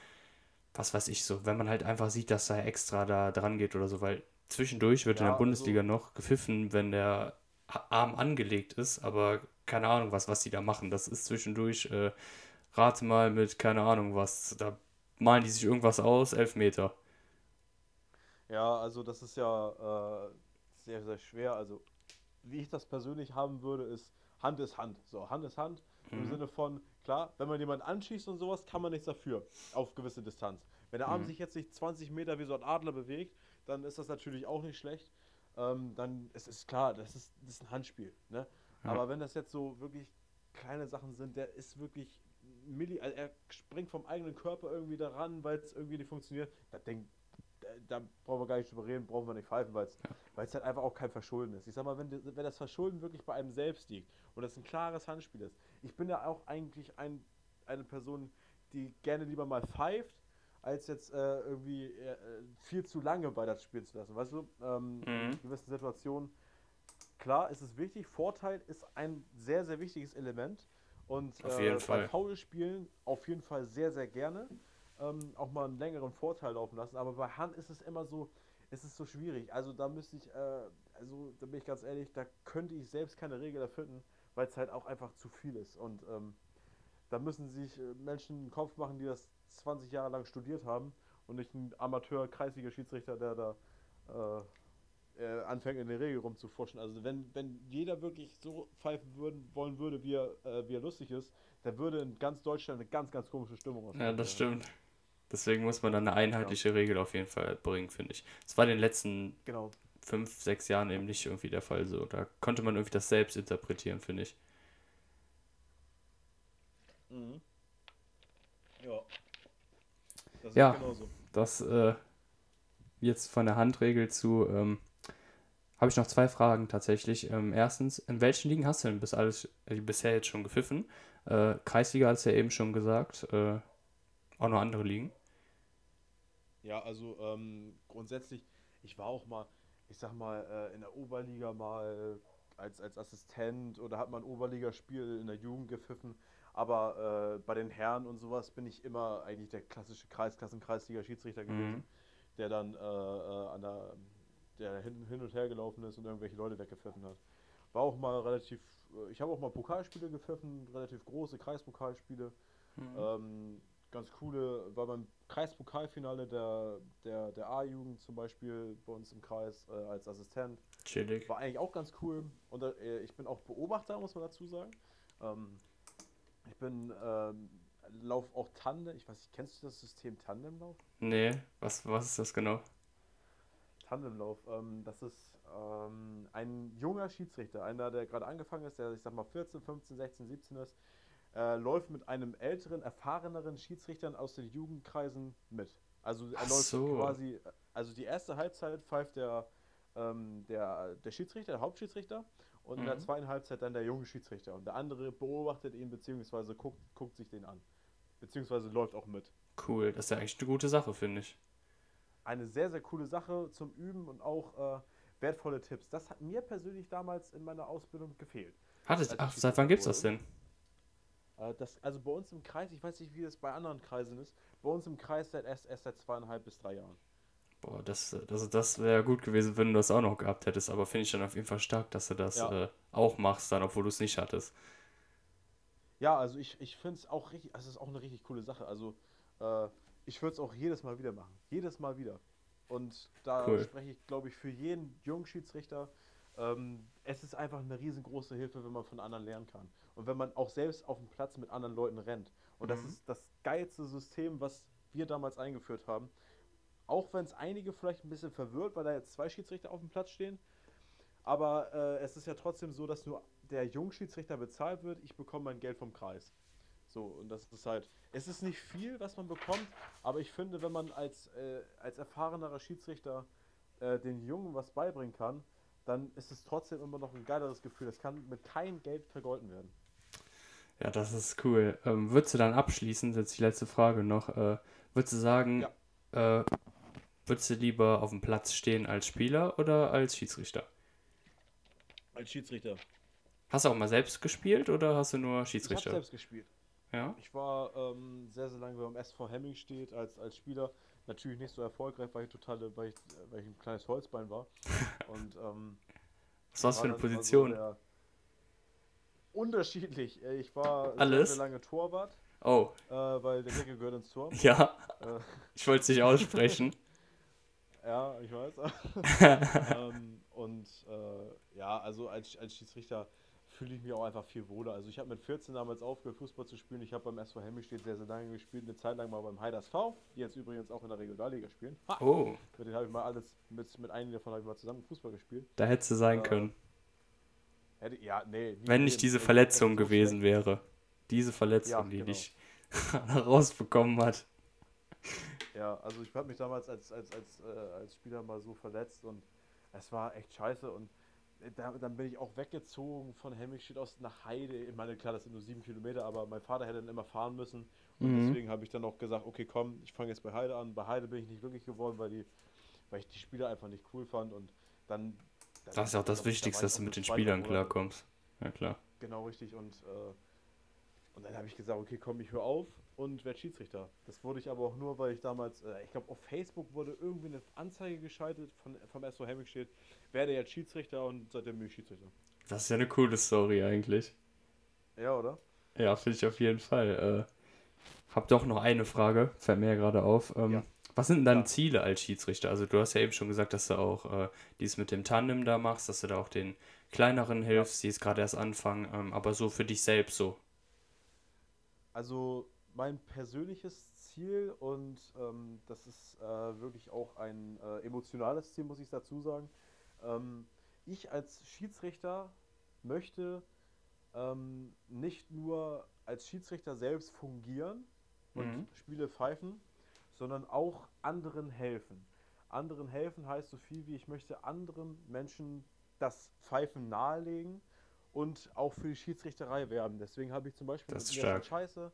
was weiß ich so, wenn man halt einfach sieht, dass da extra da dran geht oder so, weil zwischendurch wird in Ja, der also- Bundesliga noch gepfiffen, wenn der Arm angelegt ist, aber keine Ahnung was, was die da machen. Das ist zwischendurch, äh, rate mal mit keine Ahnung was, da malen die sich irgendwas aus, elf Meter. Ja, also das ist ja äh, sehr, sehr schwer. Also wie ich das persönlich haben würde, ist Hand ist Hand. So, Hand ist Hand im Mhm. Sinne von, klar, wenn man jemanden anschießt und sowas, kann man nichts dafür auf gewisse Distanz. Wenn der Arm Mhm. sich jetzt nicht 20 Meter wie so ein Adler bewegt, dann ist das natürlich auch nicht schlecht. Ähm, dann ist es klar, das ist, das ist ein Handspiel. Ne? Ja. Aber wenn das jetzt so wirklich kleine Sachen sind, der ist wirklich Milli, also er springt vom eigenen Körper irgendwie daran, weil es irgendwie nicht funktioniert, da denk, da, da brauchen wir gar nicht drüber reden, brauchen wir nicht pfeifen, weil es halt einfach auch kein Verschulden ist. Ich sag mal, wenn, wenn das Verschulden wirklich bei einem selbst liegt und das ein klares Handspiel ist. Ich bin ja auch eigentlich ein, eine Person, die gerne lieber mal pfeift, als jetzt äh, irgendwie äh, viel zu lange bei das Spiel zu lassen. Weißt du, ähm, Mhm. in gewissen Situationen, klar ist es wichtig, Vorteil ist ein sehr, sehr wichtiges Element. Und Auf äh, bei Fall. Foulspielen auf jeden Fall sehr, sehr gerne. Ähm, auch mal einen längeren Vorteil laufen lassen. Aber bei Hand ist es immer so, es ist so schwierig. Also da müsste ich, äh, also da bin ich ganz ehrlich, da könnte ich selbst keine Regel erfinden, weil es halt auch einfach zu viel ist. Und ähm, da müssen sich äh, Menschen einen Kopf machen, die das 20 Jahre lang studiert haben und nicht ein Amateur-Kreisliga-Schiedsrichter, der da äh, äh, anfängt, in der Regel rumzuforschen. Also wenn, wenn jeder wirklich so pfeifen würden, wollen würde, wie er, äh, wie er lustig ist, dann würde in ganz Deutschland eine ganz, ganz komische Stimmung Ja, ausbrechen. das stimmt. Deswegen muss man dann eine einheitliche Regel auf jeden Fall bringen, finde ich. Das war in den letzten Genau. fünf, sechs Jahren eben nicht irgendwie der Fall so. Da konnte man irgendwie das selbst interpretieren, finde ich. Mhm. Ja. Das Ja. genauso. Das äh, jetzt von der Handregel zu, ähm, habe ich noch zwei Fragen tatsächlich. Ähm, erstens, in welchen Ligen hast du denn bis alles, äh, bisher jetzt schon gepfiffen? Äh, Kreisliga hast du ja eben schon gesagt. Äh, auch noch andere Ligen. Ja, also ähm, grundsätzlich, ich war auch mal, ich sag mal, äh, in der Oberliga mal als, als Assistent oder hat man ein Oberligaspiel in der Jugend gepfiffen. Aber äh, bei den Herren und sowas bin ich immer eigentlich der klassische Kreisklassen-Kreisliga-Schiedsrichter gewesen, Mhm. der dann äh, äh, an der, der hin, hin und her gelaufen ist und irgendwelche Leute weggepfiffen hat. War auch mal relativ, äh, ich habe auch mal Pokalspiele gepfiffen, relativ große Kreispokalspiele. Ähm, ganz coole, war beim Kreispokalfinale der, der, der A-Jugend zum Beispiel bei uns im Kreis äh, als Assistent. Chillig. War eigentlich auch ganz cool. Und äh, ich bin auch Beobachter, muss man dazu sagen. Ähm, ich bin, ähm, lauf auch Tandem. Ich weiß nicht, kennst du das System Tandemlauf? Nee, was, was ist das genau? Tandemlauf. Ähm, das ist ähm, ein junger Schiedsrichter, einer, der gerade angefangen ist, der, ich sag mal, 14, 15, 16, 17 ist, äh, läuft mit einem älteren, erfahreneren Schiedsrichtern aus den Jugendkreisen mit. Also er Ach läuft so. quasi, also die erste Halbzeit pfeift der, ähm, der, der Schiedsrichter, der Hauptschiedsrichter, und in der zweiten Halbzeit dann der junge Schiedsrichter. Und der andere beobachtet ihn beziehungsweise guckt, guckt sich den an. Beziehungsweise läuft auch mit. Cool, das ist ja echt eine gute Sache, finde ich. Eine sehr, sehr coole Sache zum Üben und auch äh, wertvolle Tipps. Das hat mir persönlich damals in meiner Ausbildung gefehlt. Hattet, Als ach, seit wann gibt's das wurde. denn? Äh, das, also bei uns im Kreis, ich weiß nicht, wie das bei anderen Kreisen ist, bei uns im Kreis seit erst, erst seit zweieinhalb bis drei Jahren. Boah, das, das, das wäre gut gewesen, wenn du das auch noch gehabt hättest, aber finde ich dann auf jeden Fall stark, dass du das Ja. äh, auch machst, dann, obwohl du es nicht hattest. Ja, also ich, ich finde es auch richtig, also es ist auch eine richtig coole Sache. Also äh, ich würde es auch jedes Mal wieder machen. Jedes Mal wieder. Und da Cool. spreche ich, glaube ich, für jeden Jungschiedsrichter. Ähm, es ist einfach eine riesengroße Hilfe, wenn man von anderen lernen kann. Und wenn man auch selbst auf dem Platz mit anderen Leuten rennt. Und das Mhm. ist das geilste System, was wir damals eingeführt haben. Auch wenn es einige vielleicht ein bisschen verwirrt, weil da jetzt zwei Schiedsrichter auf dem Platz stehen. Aber äh, es ist ja trotzdem so, dass nur der Jungschiedsrichter bezahlt wird. Ich bekomme mein Geld vom Kreis. So, und das ist halt. Es ist nicht viel, was man bekommt, aber ich finde, wenn man als, äh, als erfahrenerer Schiedsrichter äh, den Jungen was beibringen kann, dann ist es trotzdem immer noch ein geileres Gefühl. Das kann mit keinem Geld vergolten werden. Ja, das ist cool. Ähm, würdest du dann abschließend, jetzt die letzte Frage noch, äh, würdest du sagen, äh, würdest du lieber auf dem Platz stehen als Spieler oder als Schiedsrichter? Als Schiedsrichter. Hast du auch mal selbst gespielt oder hast du nur Ich habe Schiedsrichter? selbst gespielt. Ja? Ich war ähm, sehr, sehr lange beim SV Hemming steht als, als Spieler. Natürlich nicht so erfolgreich, weil ich total, weil ich, weil ich ein kleines Holzbein war. Und ähm, Was für war eine dann immer so Position? der- unterschiedlich. Äh, Ich war sehr, Alles? sehr lange Torwart, Oh, äh, weil der Deckel gehört ins Tor. ja, Äh, ich wollte es nicht aussprechen. ja, ich weiß. ähm, und äh, ja, also als, als Schiedsrichter fühle ich mich auch einfach viel wohler. Also ich habe mit 14 damals aufgehört, Fußball zu spielen. Ich habe beim SV Hemmingstedt sehr, sehr lange gespielt. Eine Zeit lang mal beim Heiders V, die jetzt übrigens auch in der Regionalliga spielen. Ha! Oh, Mit denen habe ich mal alles, mit, mit einigen davon habe ich mal zusammen Fußball gespielt. da hättest du sein Äh, können. Hätte, ja, nee. Wenn nicht diese Verletzung gewesen wäre. Diese Verletzung, Ja, die genau. dich rausbekommen hat. Ja, also ich habe mich damals als, als, als, äh, als Spieler mal so verletzt und es war echt scheiße und da, dann bin ich auch weggezogen von Hemmingstedt aus nach Heide. Ich meine, klar, das sind nur sieben Kilometer, aber mein Vater hätte dann immer fahren müssen und Mhm. deswegen habe ich dann auch gesagt, okay, komm, ich fange jetzt bei Heide an. Bei Heide bin ich nicht glücklich geworden, weil, die, weil ich die Spieler einfach nicht cool fand und dann... dann Das ist auch das da Wichtigste, ich dass du mit den Spielern klarkommst. Ja, klar. Genau, richtig. Und, äh, und dann habe ich gesagt, okay, komm, ich höre auf und werde Schiedsrichter. Das wurde ich aber auch nur, weil ich damals, äh, ich glaube, auf Facebook wurde irgendwie eine Anzeige geschaltet von, vom SV Hemmingstedt, werde jetzt Schiedsrichter und seitdem bin ich Schiedsrichter. Das ist ja eine coole Story eigentlich. Ja, oder? Ja, finde ich auf jeden Fall. Äh, hab doch noch eine Frage, fällt mir ja gerade auf. Ähm, Ja. Was sind denn deine Ja. Ziele als Schiedsrichter? Also du hast ja eben schon gesagt, dass du auch äh, dies mit dem Tandem da machst, dass du da auch den kleineren hilfst, die jetzt gerade erst anfangen, ähm, aber so für dich selbst so. Also mein persönliches Ziel und ähm, das ist äh, wirklich auch ein äh, emotionales Ziel, muss ich dazu sagen. Ähm, ich als Schiedsrichter möchte ähm, nicht nur als Schiedsrichter selbst fungieren und Mhm. Spiele pfeifen, sondern auch anderen helfen. Anderen helfen heißt so viel wie ich möchte anderen Menschen das Pfeifen nahelegen und auch für die Schiedsrichterei werben. Deswegen habe ich zum Beispiel Das ist mit. Scheiße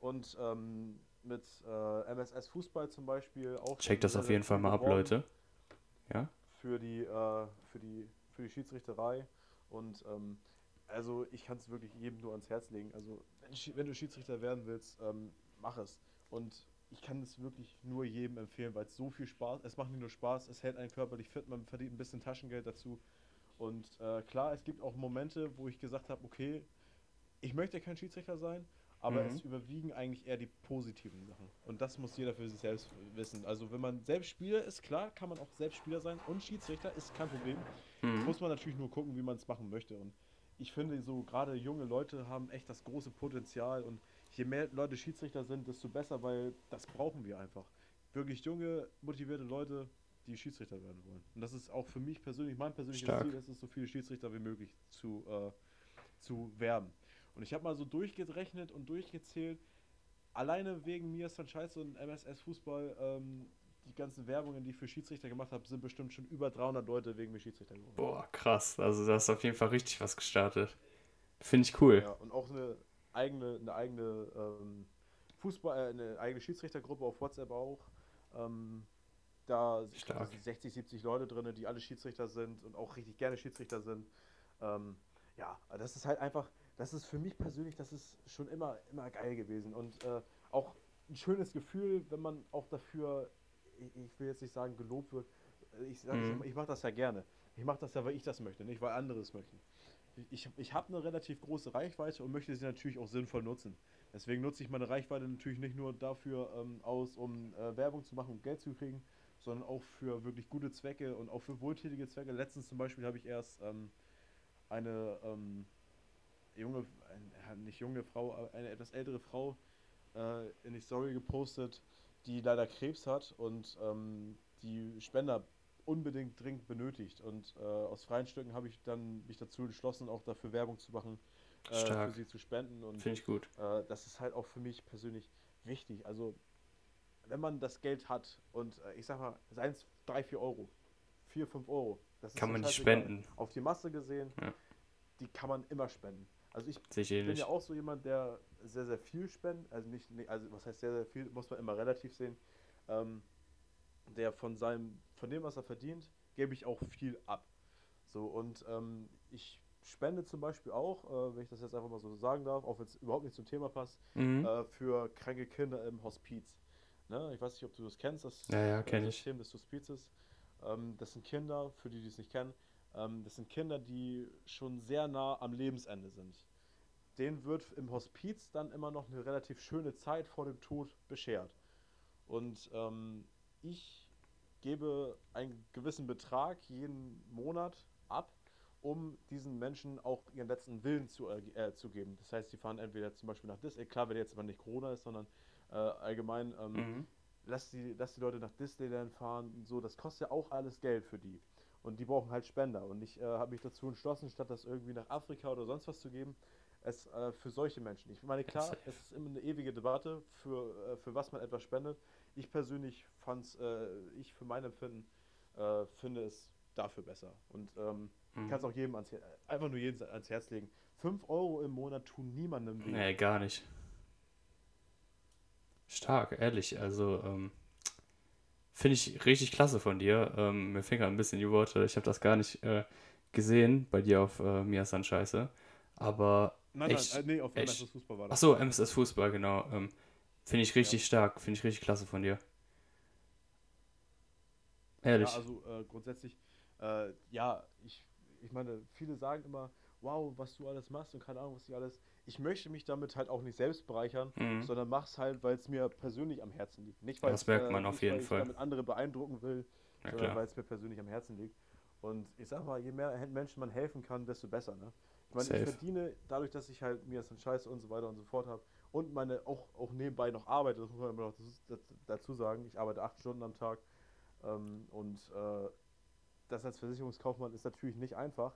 und ähm, mit äh, MSS Fußball zum Beispiel auch Check schon das auf jeden Fall mal ab, Leute. Ja? für die, äh, für die, für die Schiedsrichterei. Und ähm, also ich kann es wirklich jedem nur ans Herz legen. Also wenn, wenn du Schiedsrichter werden willst, ähm, mach es. Und ich kann es wirklich nur jedem empfehlen, weil es so viel Spaß, es macht nicht nur Spaß, es hält einen körperlich fit, man verdient ein bisschen Taschengeld dazu. Und äh, klar, es gibt auch Momente, wo ich gesagt habe, okay, ich möchte kein Schiedsrichter sein, aber Mhm. es überwiegen eigentlich eher die positiven Sachen. Und das muss jeder für sich selbst wissen. Also wenn man selbst Spieler ist, klar, kann man auch selbst Spieler sein und Schiedsrichter ist kein Problem. Mhm. Muss man natürlich nur gucken, wie man es machen möchte. Und ich finde, so gerade junge Leute haben echt das große Potenzial und je mehr Leute Schiedsrichter sind, desto besser, weil das brauchen wir einfach. Wirklich junge, motivierte Leute, die Schiedsrichter werden wollen. Und das ist auch für mich persönlich, mein persönliches Stark. Ziel, ist es, so viele Schiedsrichter wie möglich zu, äh, zu werben. Und ich habe mal so durchgerechnet und durchgezählt, alleine wegen mir ist dann scheiße und MSS Fußball, ähm, die ganzen Werbungen, die ich für Schiedsrichter gemacht habe, sind bestimmt schon über 300 Leute wegen mir Schiedsrichter geworden. Boah, krass. Also da hast auf jeden Fall richtig was gestartet. Finde ich cool. Ja, und auch eine eigene, eine eigene ähm, Fußball, äh, eine eigene Schiedsrichtergruppe auf WhatsApp auch. Ähm, da Stark. sind 60, 70 Leute drin, die alle Schiedsrichter sind und auch richtig gerne Schiedsrichter sind. Ähm, ja, das ist halt einfach, das ist für mich persönlich, das ist schon immer, immer geil gewesen. Und äh, auch ein schönes Gefühl, wenn man auch dafür, ich, ich will jetzt nicht sagen, gelobt wird. Ich, sag, Mhm. ich, ich mache das ja gerne. Ich mache das ja, weil ich das möchte, nicht weil andere es möchten. Ich, ich habe eine relativ große Reichweite und möchte sie natürlich auch sinnvoll nutzen. Deswegen nutze ich meine Reichweite natürlich nicht nur dafür ähm, aus, um äh, Werbung zu machen und Geld zu kriegen, sondern auch für wirklich gute Zwecke und auch für wohltätige Zwecke. Letztens zum Beispiel habe ich erst ähm, eine ähm, junge, ein, nicht junge Frau, aber eine etwas ältere Frau äh, in die Story gepostet, die leider Krebs hat und ähm, die Spender unbedingt dringend benötigt. Und äh, aus freien Stücken habe ich dann mich dazu entschlossen, auch dafür Werbung zu machen, äh, für sie zu spenden. Und Finde ich gut. äh, das ist halt auch für mich persönlich wichtig. Also, wenn man das Geld hat und äh, ich sag mal, seien es 3, 4 Euro, 4, 5 Euro, das Kann man nicht spenden. Auf die Masse gesehen, Ja. die kann man immer spenden. Also ich ich bin ja auch so jemand, der sehr, sehr viel spendet. Also nicht, also was heißt sehr, sehr viel, muss man immer relativ sehen. Ähm, der von seinem, von dem, was er verdient, gebe ich auch viel ab. So, und ähm, ich spende zum Beispiel auch, äh, wenn ich das jetzt einfach mal so sagen darf, auch wenn es überhaupt nicht zum Thema passt, Mhm. äh, für kranke Kinder im Hospiz. Ne? Ich weiß nicht, ob du das kennst, das Ja, ja, kenn ich. System des Hospizes. Ähm, das sind Kinder, für die, die es nicht kennen, ähm, das sind Kinder, die schon sehr nah am Lebensende sind. Denen wird im Hospiz dann immer noch eine relativ schöne Zeit vor dem Tod beschert. Und ähm, ich gebe einen gewissen Betrag jeden Monat ab, um diesen Menschen auch ihren letzten Willen zu, äh, äh, zu geben. Das heißt, sie fahren entweder zum Beispiel nach Disney, klar, wenn jetzt aber nicht Corona ist, sondern äh, allgemein, ähm, Mhm. lass, die, lass die Leute nach Disneyland fahren und so, das kostet ja auch alles Geld für die. Und die brauchen halt Spender. Und ich äh, habe mich dazu entschlossen, statt das irgendwie nach Afrika oder sonst was zu geben, es äh, für solche Menschen. Ich meine, klar, es ist immer eine ewige Debatte, für, äh, für was man etwas spendet. Ich persönlich fand's, äh, ich für mein Empfinden, äh, finde es dafür besser. Und ähm, Mhm. kann es auch jedem ans, einfach nur jedem ans Herz legen. 5 Euro im Monat tun niemandem weh. Nee, gar nicht. Stark, ehrlich. Also, ähm, finde ich richtig klasse von dir. Ähm, mir fehlen gerade ein bisschen die Worte. Ich habe das gar nicht äh, gesehen bei dir auf äh, Miasan Scheiße. Aber Nein, echt, nein, äh, nee, auf echt. MSS Fußball war das. so, MSS Fußball, genau. Ähm, finde ich richtig stark. Finde ich richtig klasse von dir. Ehrlich. Ja, also äh, grundsätzlich, äh, ja, ich, ich meine, viele sagen immer, wow, was du alles machst und keine Ahnung, was ich alles. Ich möchte mich damit halt auch nicht selbst bereichern, Mhm. sondern mach's halt, weil es mir persönlich am Herzen liegt. Nicht, weil Das merkt man auf jeden Fall. ich damit andere beeindrucken will, Ja, sondern weil es mir persönlich am Herzen liegt. Und ich sag mal, je mehr Hen- Menschen man helfen kann, desto besser. Ne? Ich meine, Safe. ich verdiene dadurch, dass ich halt mir so einen Scheiß und so weiter und so fort habe und meine auch, auch nebenbei noch arbeite, das muss man immer noch dazu- sagen. Ich arbeite acht Stunden am Tag ähm, und äh, das als Versicherungskaufmann ist natürlich nicht einfach.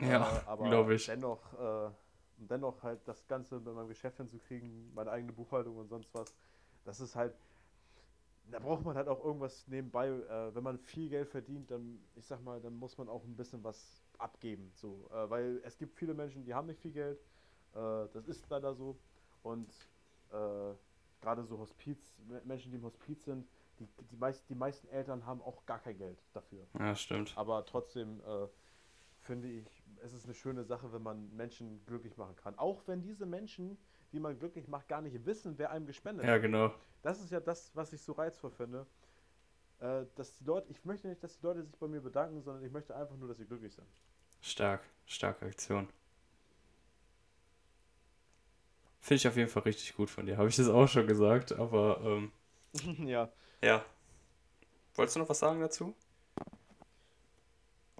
Ja, äh, aber ich. Dennoch, äh, dennoch halt das Ganze mit meinem Geschäft hinzukriegen, meine eigene Buchhaltung und sonst was, das ist halt, da braucht man halt auch irgendwas nebenbei. Äh, wenn man viel Geld verdient, dann, ich sag mal, dann muss man auch ein bisschen was abgeben. So, äh, weil es gibt viele Menschen, die haben nicht viel Geld. Äh, das ist leider so. Und äh, gerade so Hospiz, Menschen, die im Hospiz sind, die, die, meist, die meisten Eltern haben auch gar kein Geld dafür. Ja, stimmt. Aber trotzdem äh, finde ich, es ist eine schöne Sache, wenn man Menschen glücklich machen kann. Auch wenn diese Menschen, die man glücklich macht, gar nicht wissen, wer einem gespendet Ja, hat. genau. Das ist ja das, was ich so reizvoll finde. Äh, dass die Leute, ich möchte nicht, dass die Leute sich bei mir bedanken, sondern ich möchte einfach nur, dass sie glücklich sind. Stark, starke Aktion. Finde ich auf jeden Fall richtig gut von dir. Habe ich das auch schon gesagt, aber ähm, ja. ja. Wolltest du noch was sagen dazu?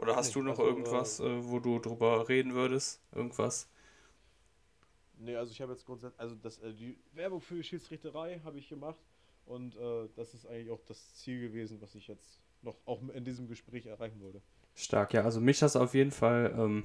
Oder hast Nee, du noch also, irgendwas, äh, wo du drüber reden würdest? Irgendwas? Nee, also ich habe jetzt grundsätzlich, also das, äh, die Werbung für die Schiedsrichterei habe ich gemacht und äh, das ist eigentlich auch das Ziel gewesen, was ich jetzt noch auch in diesem Gespräch erreichen wollte. Stark, ja. Also mich hast auf jeden Fall ähm,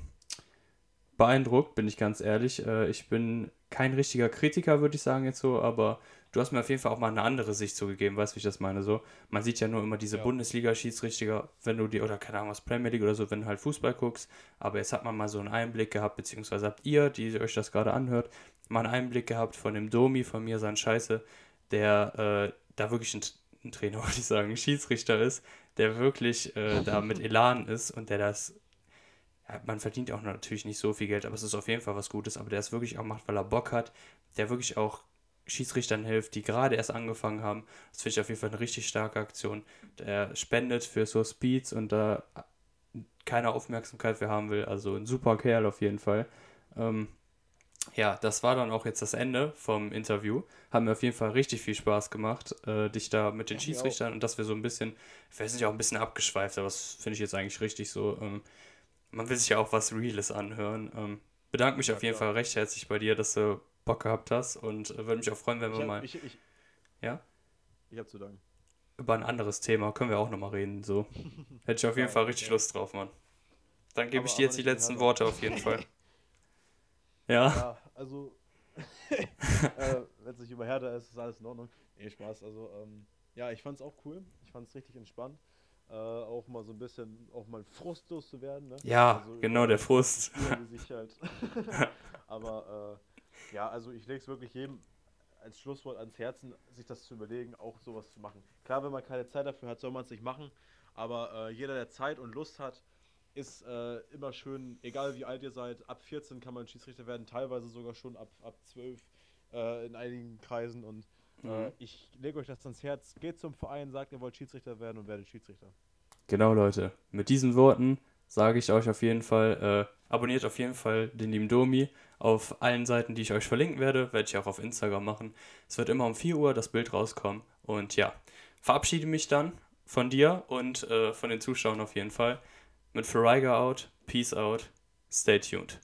beeindruckt, bin ich ganz ehrlich. Äh, ich bin kein richtiger Kritiker, würde ich sagen jetzt so, aber du hast mir auf jeden Fall auch mal eine andere Sicht so gegeben, weißt du, wie ich das meine? So, man sieht ja nur immer diese Ja. Bundesliga-Schiedsrichter, wenn du die, oder keine Ahnung, was Premier League oder so, wenn du halt Fußball guckst, aber jetzt hat man mal so einen Einblick gehabt, beziehungsweise habt ihr, die euch das gerade anhört, mal einen Einblick gehabt von dem Domi, von mir, sein Scheiße, der äh, da wirklich ein, ein Trainer, wollte ich sagen, ein Schiedsrichter ist, der wirklich äh, da mit Elan ist und der das man verdient auch natürlich nicht so viel Geld, aber es ist auf jeden Fall was Gutes, aber der es wirklich auch macht, weil er Bock hat, der wirklich auch Schiedsrichtern hilft, die gerade erst angefangen haben. Das finde ich auf jeden Fall eine richtig starke Aktion. Der spendet für so Speeds und da keine Aufmerksamkeit für haben will. Also ein super Kerl auf jeden Fall. Ähm, ja, das war dann auch jetzt das Ende vom Interview. Hat mir auf jeden Fall richtig viel Spaß gemacht, äh, dich da mit den Ja. Schiedsrichtern und dass wir so ein bisschen, wir sind ja auch ein bisschen abgeschweift, aber das finde ich jetzt eigentlich richtig so. Ähm, man will sich ja auch was Reales anhören. Ähm, bedanke mich Ja, auf jeden klar. Fall recht herzlich bei dir, dass du Bock gehabt hast und äh, würde mich auch freuen, wenn wir Ich mal hab, ich, ich, Ja? ich hab zu danken. über ein anderes Thema können wir auch nochmal reden. So. Hätte ich auf jeden Fall richtig ja. Lust drauf, Mann. Dann gebe ich dir jetzt die letzten mehr, Worte auf jeden Fall. Ja, Ja, also, äh, wenn es nicht über Hertha ist, ist alles in Ordnung. Nee, Spaß. Also, ähm, ja, ich fand's auch cool. Ich fand's richtig entspannt. Äh, auch mal so ein bisschen, auch mal frustlos zu werden. Ne? ja, Also genau der Frust. Halt. Aber äh, ja, also ich lege es wirklich jedem als Schlusswort ans Herzen, sich das zu überlegen, auch sowas zu machen. Klar, wenn man keine Zeit dafür hat, soll man es nicht machen. Aber äh, jeder, der Zeit und Lust hat, ist äh, immer schön, egal wie alt ihr seid, ab 14 kann man Schiedsrichter werden, teilweise sogar schon ab, ab 12 äh, in einigen Kreisen. Und Mhm. ich lege euch das ans Herz, geht zum Verein, sagt, ihr wollt Schiedsrichter werden und werdet Schiedsrichter. Genau, Leute. Mit diesen Worten sage ich euch auf jeden Fall, äh, abonniert auf jeden Fall den lieben Domi auf allen Seiten, die ich euch verlinken werde. Werde ich auch auf Instagram machen. Es wird immer um 4 Uhr das Bild rauskommen. Und ja, verabschiede mich dann von dir und äh, von den Zuschauern auf jeden Fall. Mit Ferriga out, Peace out, stay tuned.